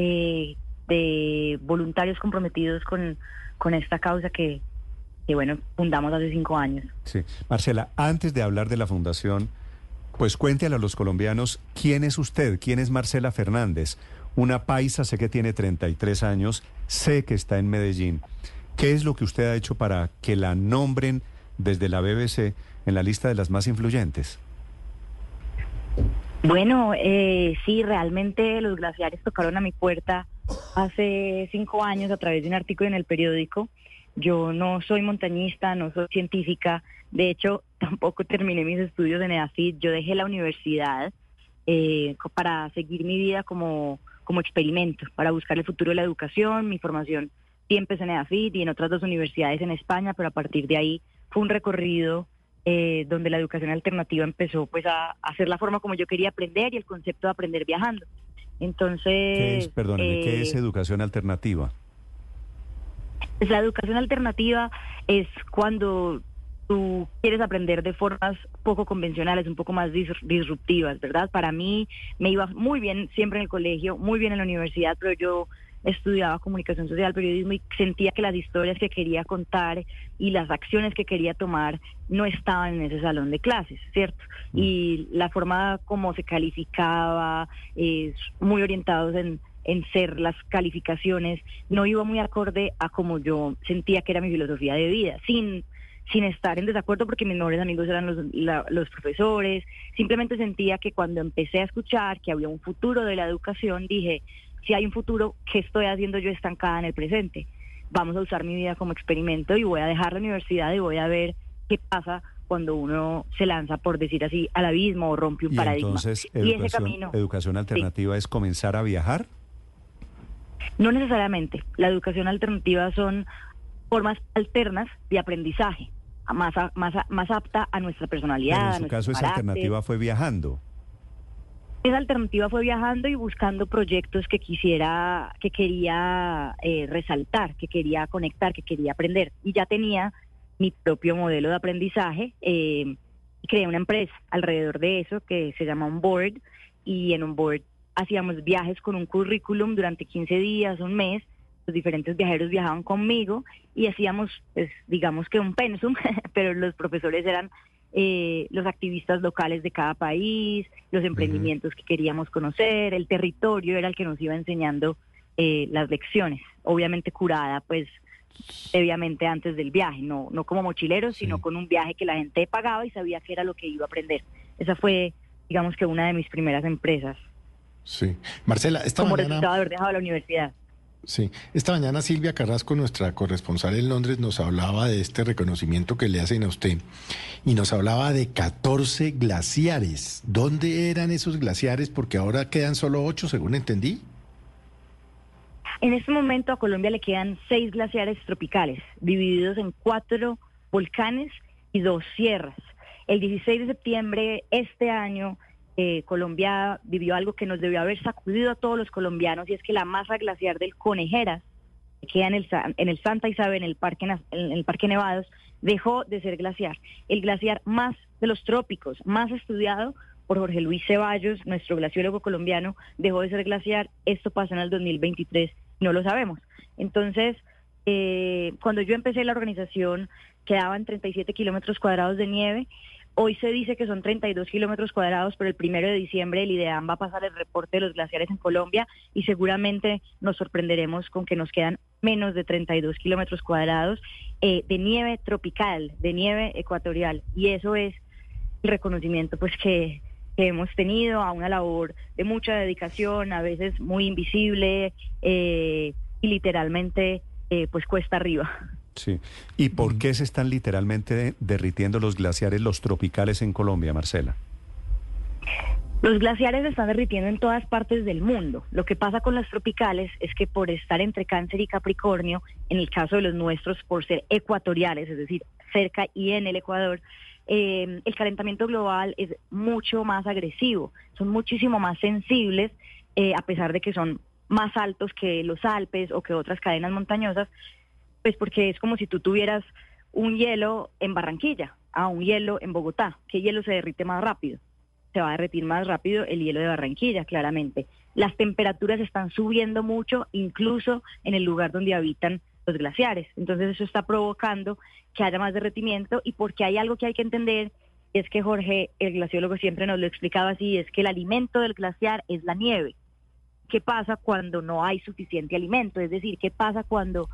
eh, de voluntarios comprometidos con, con esta causa que, que, bueno, fundamos hace cinco años. Sí. Marcela, antes de hablar de la fundación, pues cuéntale a los colombianos quién es usted, quién es Marcela Fernández. Una paisa, sé que tiene 33 años, sé que está en Medellín. ¿Qué es lo que usted ha hecho para que la nombren desde la BBC en la lista de las más influyentes? Bueno, eh, sí, realmente los glaciares tocaron a mi puerta hace cinco años a través de un artículo en el periódico. Yo no soy montañista, no soy científica, de hecho tampoco terminé mis estudios en EAFIT, yo dejé la universidad eh, para seguir mi vida como, como experimento, para buscar el futuro de la educación, mi formación siempre es en EAFIT y en otras dos universidades en España, pero a partir de ahí fue un recorrido eh, donde la educación alternativa empezó pues a, hacer la forma como yo quería aprender y el concepto de aprender viajando. Entonces... ¿Qué es, perdóneme, ¿qué es eh, educación alternativa? La educación alternativa es cuando tú quieres aprender de formas poco convencionales, un poco más disruptivas, ¿verdad? Para mí me iba muy bien siempre en el colegio, muy bien en la universidad, pero yo estudiaba comunicación social, periodismo y sentía que las historias que quería contar y las acciones que quería tomar no estaban en ese salón de clases, ¿cierto? Mm. Y la forma como se calificaba, es muy orientados en, en ser las calificaciones, no iba muy acorde a como yo sentía que era mi filosofía de vida, sin sin estar en desacuerdo porque mis mejores amigos eran los, los profesores, simplemente sentía que cuando empecé a escuchar que había un futuro de la educación, dije, si hay un futuro, ¿qué estoy haciendo yo estancada en el presente? Vamos a usar mi vida como experimento y voy a dejar la universidad y voy a ver qué pasa cuando uno se lanza, por decir así, al abismo o rompe un paradigma. Entonces, educación, educación alternativa es comenzar a viajar. No necesariamente. La educación alternativa son formas alternas de aprendizaje, más, más, más apta a nuestra personalidad. en su caso, esa alternativa fue viajando. Esa alternativa fue viajando y buscando proyectos que quisiera, que quería eh, resaltar, que quería conectar, que quería aprender. Y ya tenía mi propio modelo de aprendizaje. Eh, creé una empresa alrededor de eso que se llama Onboard y en Onboard hacíamos viajes con un currículum durante 15 días, un mes. Los diferentes viajeros viajaban conmigo y hacíamos, pues, digamos que un pensum, pero los profesores eran eh, los activistas locales de cada país, los emprendimientos que queríamos conocer, el territorio era el que nos iba enseñando eh, las lecciones, obviamente curada, pues previamente antes del viaje, no, no como mochileros, sino con un viaje que la gente pagaba y sabía que era lo que iba a aprender. Esa fue, digamos que una de mis primeras empresas. Sí. Marcela, esta como mañana... resultado de haber dejado la universidad. Sí, esta mañana Silvia Carrasco, nuestra corresponsal en Londres, nos hablaba de este reconocimiento que le hacen a usted y nos hablaba de 14 glaciares. ¿Dónde eran esos glaciares? Porque ahora quedan solo 8, según entendí. En este momento a Colombia le quedan seis glaciares tropicales, divididos en cuatro volcanes y dos sierras. El 16 de septiembre este año eh, Colombia vivió algo que nos debió haber sacudido a todos los colombianos y es que la masa glaciar del Conejeras, que queda en el, en el Santa Isabel, en el, parque, en el Parque Nevados, dejó de ser glaciar. El glaciar más de los trópicos, más estudiado por Jorge Luis Ceballos, nuestro glaciólogo colombiano, dejó de ser glaciar. Esto pasa en el 2023, no lo sabemos. Entonces, eh, cuando yo empecé la organización, quedaban 37 kilómetros cuadrados de nieve Hoy se dice que son 32 kilómetros cuadrados, pero el primero de diciembre el IDEAM va a pasar el reporte de los glaciares en Colombia y seguramente nos sorprenderemos con que nos quedan menos de 32 kilómetros cuadrados eh, de nieve tropical, de nieve ecuatorial. Y eso es el reconocimiento pues que, hemos tenido a una labor de mucha dedicación, a veces muy invisible eh, y literalmente eh, pues cuesta arriba. Sí. ¿Y por qué se están literalmente derritiendo los glaciares, los tropicales en Colombia, Marcela? Los glaciares se están derritiendo en todas partes del mundo. Lo que pasa con los tropicales es que por estar entre Cáncer y Capricornio, en el caso de los nuestros, por ser ecuatoriales, es decir, cerca y en el Ecuador, eh, el calentamiento global es mucho más agresivo, son muchísimo más sensibles, eh, a pesar de que son más altos que los Alpes o que otras cadenas montañosas, pues porque es como si tú tuvieras un hielo en Barranquilla a un hielo en Bogotá. ¿Qué hielo se derrite más rápido? se va a derretir más rápido el hielo de Barranquilla, claramente. Las temperaturas están subiendo mucho, incluso en el lugar donde habitan los glaciares. Entonces eso está provocando que haya más derretimiento y porque hay algo que hay que entender es que Jorge, el glaciólogo siempre nos lo explicaba así, es que el alimento del glaciar es la nieve. ¿Qué pasa cuando no hay suficiente alimento? Es decir, ¿qué pasa cuando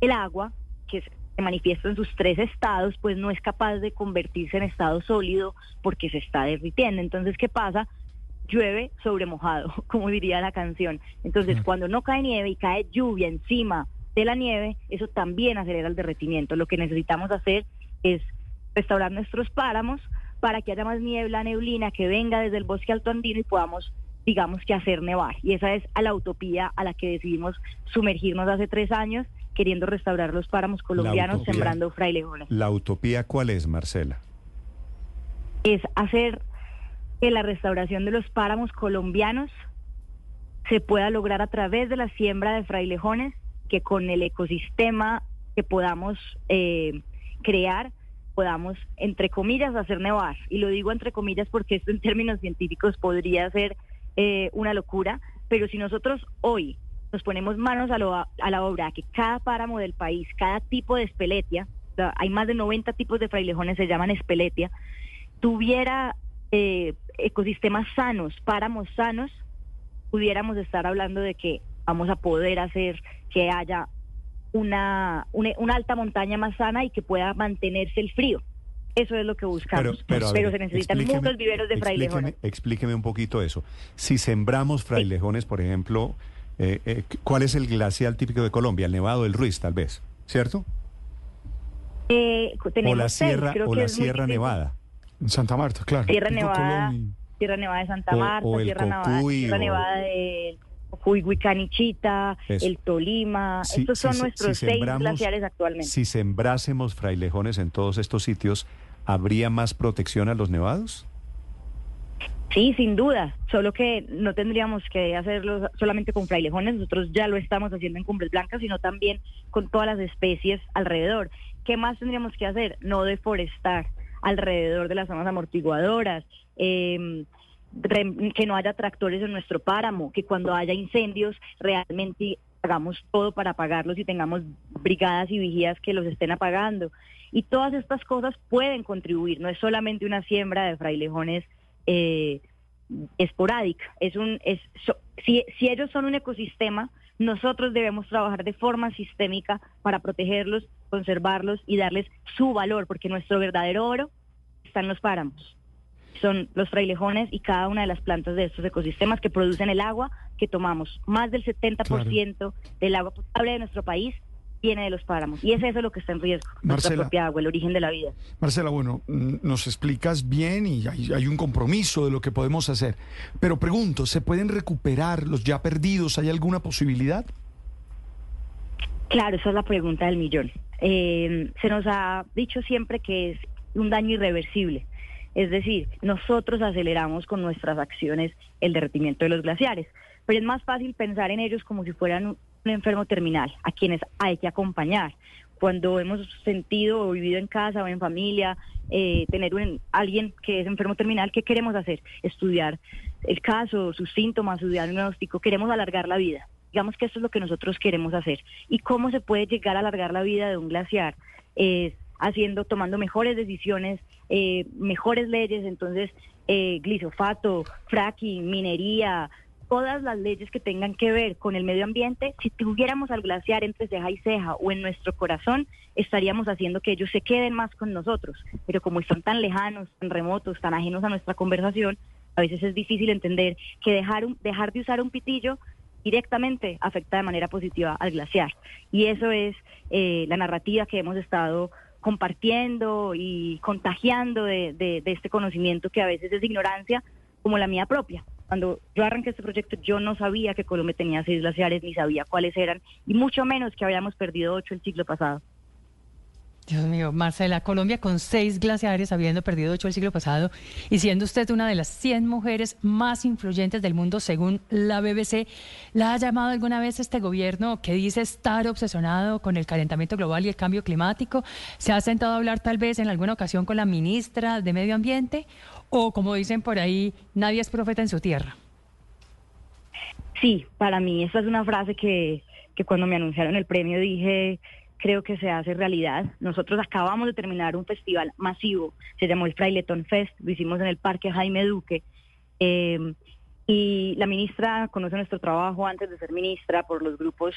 el agua, que se manifiesta en sus tres estados, pues no es capaz de convertirse en estado sólido porque se está derritiendo? Entonces, ¿qué pasa? Llueve sobre mojado, como diría la canción. Entonces, cuando no cae nieve y cae lluvia encima de la nieve, eso también acelera el derretimiento. Lo que necesitamos hacer es restaurar nuestros páramos para que haya más niebla, neblina que venga desde el bosque alto andino y podamos, digamos, que hacer nevar. Y esa es a la utopía a la que decidimos sumergirnos hace tres años, queriendo restaurar los páramos colombianos, sembrando frailejones. ¿La utopía cuál es, Marcela? Es hacer que la restauración de los páramos colombianos se pueda lograr a través de la siembra de frailejones, que con el ecosistema que podamos eh, crear podamos, entre comillas, hacer nevar. Y lo digo entre comillas porque esto en términos científicos podría ser eh, una locura, pero si nosotros hoy nos ponemos manos a, a la obra, que cada páramo del país, cada tipo de espeletia, hay más de 90 tipos de frailejones, se llaman espeletia, tuviera eh, ecosistemas sanos, páramos sanos, pudiéramos estar hablando de que vamos a poder hacer que haya una, una, alta montaña más sana y que pueda mantenerse el frío. Eso es lo que buscamos. Pero, se necesitan muchos viveros de frailejones. Explíqueme, un poquito eso. Si sembramos frailejones, por ejemplo, eh, eh, ¿cuál es el glacial típico de Colombia? El Nevado del Ruiz, tal vez, ¿cierto? Eh, o la Sierra, o la Sierra Nevada. En Santa Marta, claro. Sierra Nevada, Sierra Nevada de Santa Marta, Sierra, Nevada, Sierra Nevada de Huihuicanichita, el Tolima, estos son nuestros seis glaciares actualmente. Si sembrásemos frailejones en todos estos sitios, ¿habría más protección a los nevados? Sí, sin duda, solo que no tendríamos que hacerlo solamente con frailejones, nosotros ya lo estamos haciendo en Cumbres Blancas, sino también con todas las especies alrededor. ¿Qué más tendríamos que hacer? No deforestar alrededor de las zonas amortiguadoras, eh, que no haya tractores en nuestro páramo, que cuando haya incendios realmente hagamos todo para apagarlos y tengamos brigadas y vigías que los estén apagando. Y todas estas cosas pueden contribuir, no es solamente una siembra de frailejones eh, esporádica, es un, es, si, si ellos son un ecosistema, nosotros debemos trabajar de forma sistémica para protegerlos, conservarlos y darles su valor, porque nuestro verdadero oro está en los páramos son los frailejones y cada una de las plantas de estos ecosistemas que producen el agua que tomamos. Más del 70% del agua potable de nuestro país viene de los páramos. Y es eso lo que está en riesgo, nuestra propia agua, el origen de la vida. Marcela, bueno, mm, nos explicas bien y hay, hay, un compromiso de lo que podemos hacer. Pero pregunto, ¿se pueden recuperar los ya perdidos? ¿Hay alguna posibilidad? Claro, esa es la pregunta del millón. Eh, se nos ha dicho siempre que es un daño irreversible. Es decir, nosotros aceleramos con nuestras acciones el derretimiento de los glaciares, pero es más fácil pensar en ellos como si fueran un, enfermo terminal, a quienes hay que acompañar. Cuando hemos sentido o vivido en casa o en familia, eh, tener un, alguien que es enfermo terminal, ¿qué queremos hacer? Estudiar el caso, sus síntomas, su diagnóstico, queremos alargar la vida. Digamos que esto es lo que nosotros queremos hacer. ¿Y cómo se puede llegar a alargar la vida de un glaciar? Haciendo, tomando mejores decisiones, eh, mejores leyes, entonces eh, glisofato, fracking, minería, todas las leyes que tengan que ver con el medio ambiente, si tuviéramos al glaciar entre ceja y ceja o en nuestro corazón, estaríamos haciendo que ellos se queden más con nosotros. Pero como están tan lejanos, tan remotos, tan ajenos a nuestra conversación, a veces es difícil entender que dejar, un, dejar de usar un pitillo directamente afecta de manera positiva al glaciar. Y eso es eh, la narrativa que hemos estado compartiendo y contagiando de, este conocimiento que a veces es ignorancia, como la mía propia. Cuando yo arranqué este proyecto, yo no sabía que Colombia tenía seis glaciares, ni sabía cuáles eran, y mucho menos que habíamos perdido ocho el siglo pasado. Dios mío, Marcela, Colombia con seis glaciares, habiendo perdido ocho el siglo pasado y siendo usted una de las 100 mujeres más influyentes del mundo según la BBC, ¿la ha llamado alguna vez este gobierno que dice estar obsesionado con el calentamiento global y el cambio climático? ¿Se ha sentado a hablar tal vez en alguna ocasión con la ministra de Medio Ambiente? ¿O como dicen por ahí, nadie es profeta en su tierra? Sí, para mí esta es una frase que, que cuando me anunciaron el premio dije creo que se hace realidad. Nosotros acabamos de terminar un festival masivo, se llamó el Fraileton Fest, lo hicimos en el Parque Jaime Duque. Em, y la ministra conoce nuestro trabajo antes de ser ministra por los grupos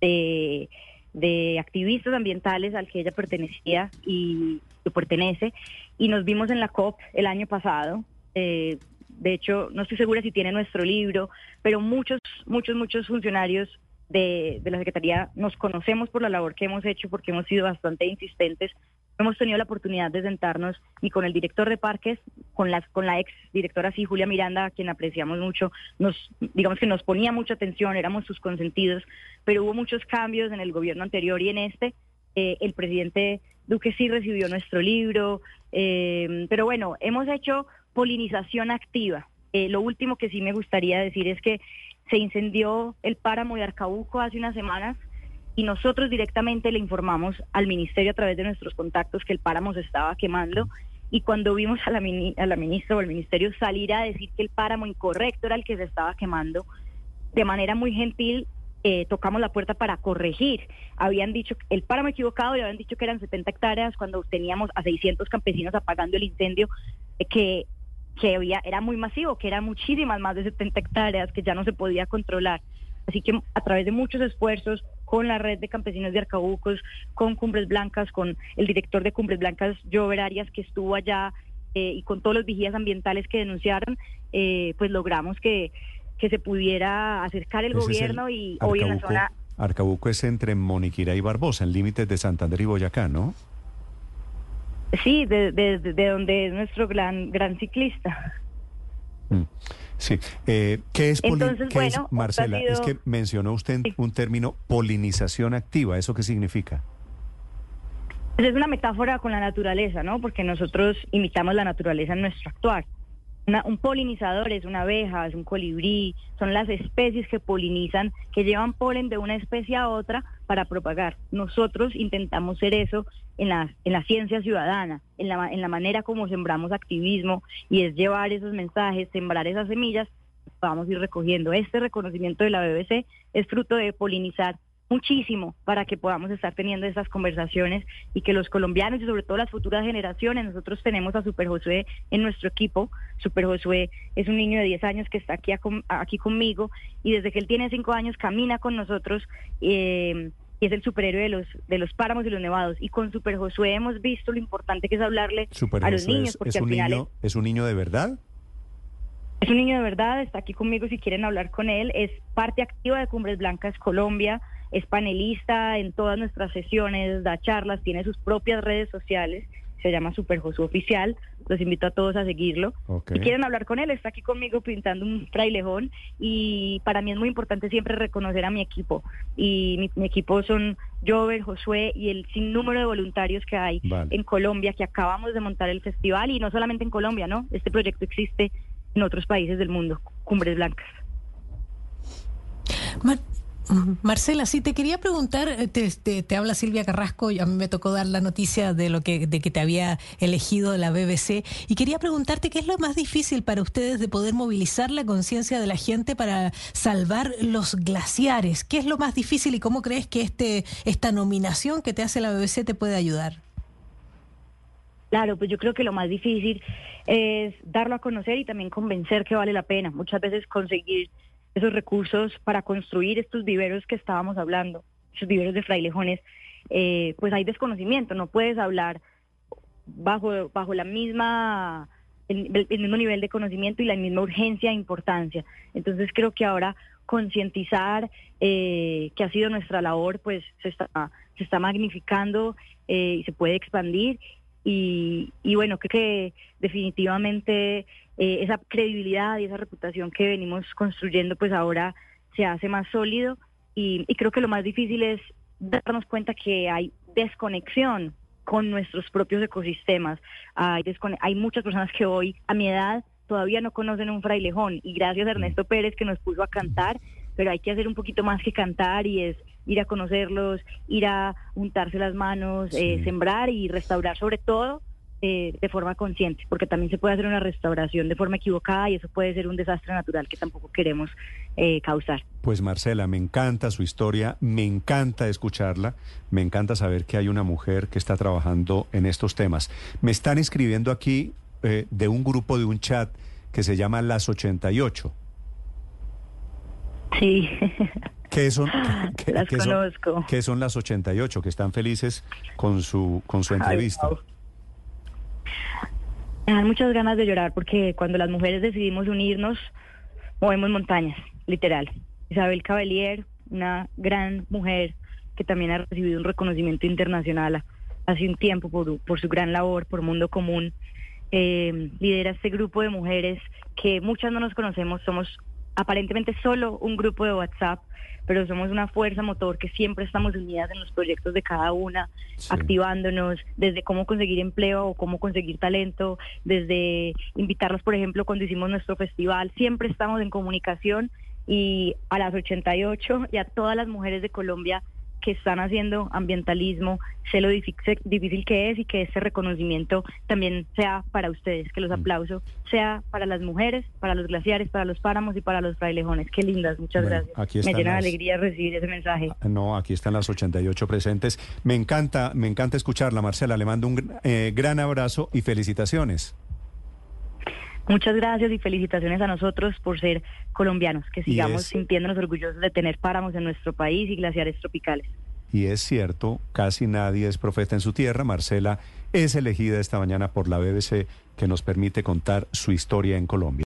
de, activistas ambientales al que ella pertenecía y pertenece. Y nos vimos en la COP el año pasado. Eh, de hecho, no estoy segura si tiene nuestro libro, pero muchos, muchos, muchos funcionarios de, la Secretaría nos conocemos por la labor que hemos hecho porque hemos sido bastante insistentes. Hemos tenido la oportunidad de sentarnos y con el director de parques, con la, con la ex directora, sí, Julia Miranda, a quien apreciamos mucho, nos, digamos que nos ponía mucha atención, éramos sus consentidos, pero hubo muchos cambios en el gobierno anterior y en este. Eh, el presidente Duque sí recibió nuestro libro, eh, pero bueno, hemos hecho polinización activa. Eh, lo último que sí me gustaría decir es que se incendió el páramo de Arcabuco hace unas semanas y nosotros directamente le informamos al ministerio a través de nuestros contactos que el páramo se estaba quemando y cuando vimos a la, a la ministra o al ministerio salir a decir que el páramo incorrecto era el que se estaba quemando, de manera muy gentil eh, tocamos la puerta para corregir. Habían dicho el páramo equivocado y habían dicho que eran 70 hectáreas cuando teníamos a 600 campesinos apagando el incendio, eh, que que había, era muy masivo, que eran muchísimas, más de 70 hectáreas, que ya no se podía controlar. Así que a través de muchos esfuerzos, con la red de campesinos de Arcabucos, con Cumbres Blancas, con el director de Cumbres Blancas, Jover Arias, que estuvo allá, eh, y con todos los vigías ambientales que denunciaron, eh, pues logramos que, que se pudiera acercar el gobierno y hoy en la zona... Arcabuco es entre Moniquira y Barbosa, en límites de Santander y Boyacá, ¿no? Sí, de, de, donde es nuestro gran, gran ciclista. Mm, sí. Eh, ¿Qué es, Marcela? Es que mencionó usted un término polinización activa. ¿Eso qué significa? Pues es una metáfora con la naturaleza, ¿no? Porque nosotros imitamos la naturaleza en nuestro actuar un polinizador es una abeja, es un colibrí, son las especies que polinizan, que llevan polen de una especie a otra para propagar. Nosotros intentamos ser eso en la, en la ciencia ciudadana, en la, en la manera como sembramos activismo y es llevar esos mensajes, sembrar esas semillas, vamos a ir recogiendo. Este reconocimiento de la BBC es fruto de polinizar muchísimo para que podamos estar teniendo estas conversaciones y que los colombianos y sobre todo las futuras generaciones, nosotros tenemos a Super Josué en nuestro equipo. Super Josué es un niño de 10 años que está aquí, aquí conmigo y desde que él tiene 5 años camina con nosotros. Eh, y es el superhéroe de los de los páramos y los nevados y con Super Josué hemos visto lo importante que es hablarle a los niños porque es un niño es un niño de verdad es un niño de verdad está aquí conmigo si quieren hablar con él es parte activa de Cumbres Blancas Colombia es panelista en todas nuestras sesiones, da charlas, tiene sus propias redes sociales, se llama Super Josu Oficial, los invito a todos a seguirlo. Si quieren hablar con él, está aquí conmigo pintando un frailejón y para mí es muy importante siempre reconocer a mi equipo. Y mi, equipo son Jover, Josué y el sinnúmero de voluntarios que hay en Colombia, que acabamos de montar el festival y no solamente en Colombia, ¿no? Este proyecto existe en otros países del mundo, Cumbres Blancas. Marcela, sí, te quería preguntar, eh, te, habla Silvia Carrasco, a mí me tocó dar la noticia de lo que, de que te había elegido la BBC, y quería preguntarte qué es lo más difícil para ustedes de poder movilizar la conciencia de la gente para salvar los glaciares. ¿Qué es lo más difícil y cómo crees que este, esta nominación que te hace la BBC te puede ayudar? Claro, pues yo creo que lo más difícil es darlo a conocer y también convencer que vale la pena. Muchas veces conseguir esos recursos para construir estos viveros que estábamos hablando, esos viveros de frailejones, eh, pues hay desconocimiento, no puedes hablar bajo, bajo la misma el, mismo nivel de conocimiento y la misma urgencia e importancia. Entonces creo que ahora concientizar eh, que ha sido nuestra labor, pues se está, se está magnificando eh, y se puede expandir. Y, y bueno, creo que definitivamente eh, esa credibilidad y esa reputación que venimos construyendo, pues ahora se hace más sólido y, creo que lo más difícil es darnos cuenta que hay desconexión con nuestros propios ecosistemas. Hay, hay muchas personas que hoy, a mi edad, todavía no conocen un frailejón y gracias a Ernesto Pérez que nos puso a cantar, pero hay que hacer un poquito más que cantar y es ir a conocerlos, ir a untarse las manos, eh, sembrar y restaurar sobre todo eh, de forma consciente, porque también se puede hacer una restauración de forma equivocada y eso puede ser un desastre natural que tampoco queremos eh, causar. Pues Marcela, me encanta su historia, me encanta escucharla, me encanta saber que hay una mujer que está trabajando en estos temas. Me están escribiendo aquí eh, de un grupo de un chat que se llama Las 88. Sí. ¿Qué son, las conozco. ¿Qué son las 88 que están felices con su, con su entrevista? Me dan muchas ganas de llorar porque cuando las mujeres decidimos unirnos, movemos montañas, literal. Isabel Cavalier, una gran mujer que también ha recibido un reconocimiento internacional hace un tiempo por, por su gran labor, por Mundo Común, eh, lidera este grupo de mujeres que muchas no nos conocemos, somos aparentemente solo un grupo de WhatsApp, pero somos una fuerza motor que siempre estamos unidas en los proyectos de cada una, activándonos desde cómo conseguir empleo o cómo conseguir talento, desde invitarlos, por ejemplo, cuando hicimos nuestro festival, siempre estamos en comunicación y a las 88 y a todas las mujeres de Colombia que están haciendo ambientalismo, sé lo difícil, que es y que ese reconocimiento también sea para ustedes, que los mm. aplausos sea para las mujeres, para los glaciares, para los páramos y para los frailejones. Qué lindas, muchas gracias. Me llena de alegría recibir ese mensaje. Ah, no, aquí están las 88 presentes. Me encanta, me encanta escucharla, Marcela. Le mando un eh, gran abrazo y felicitaciones. Muchas gracias y felicitaciones a nosotros por ser colombianos, que sigamos sintiéndonos orgullosos de tener páramos en nuestro país y glaciares tropicales. Y es cierto, casi nadie es profeta en su tierra. Marcela es elegida esta mañana por la BBC que nos permite contar su historia en Colombia.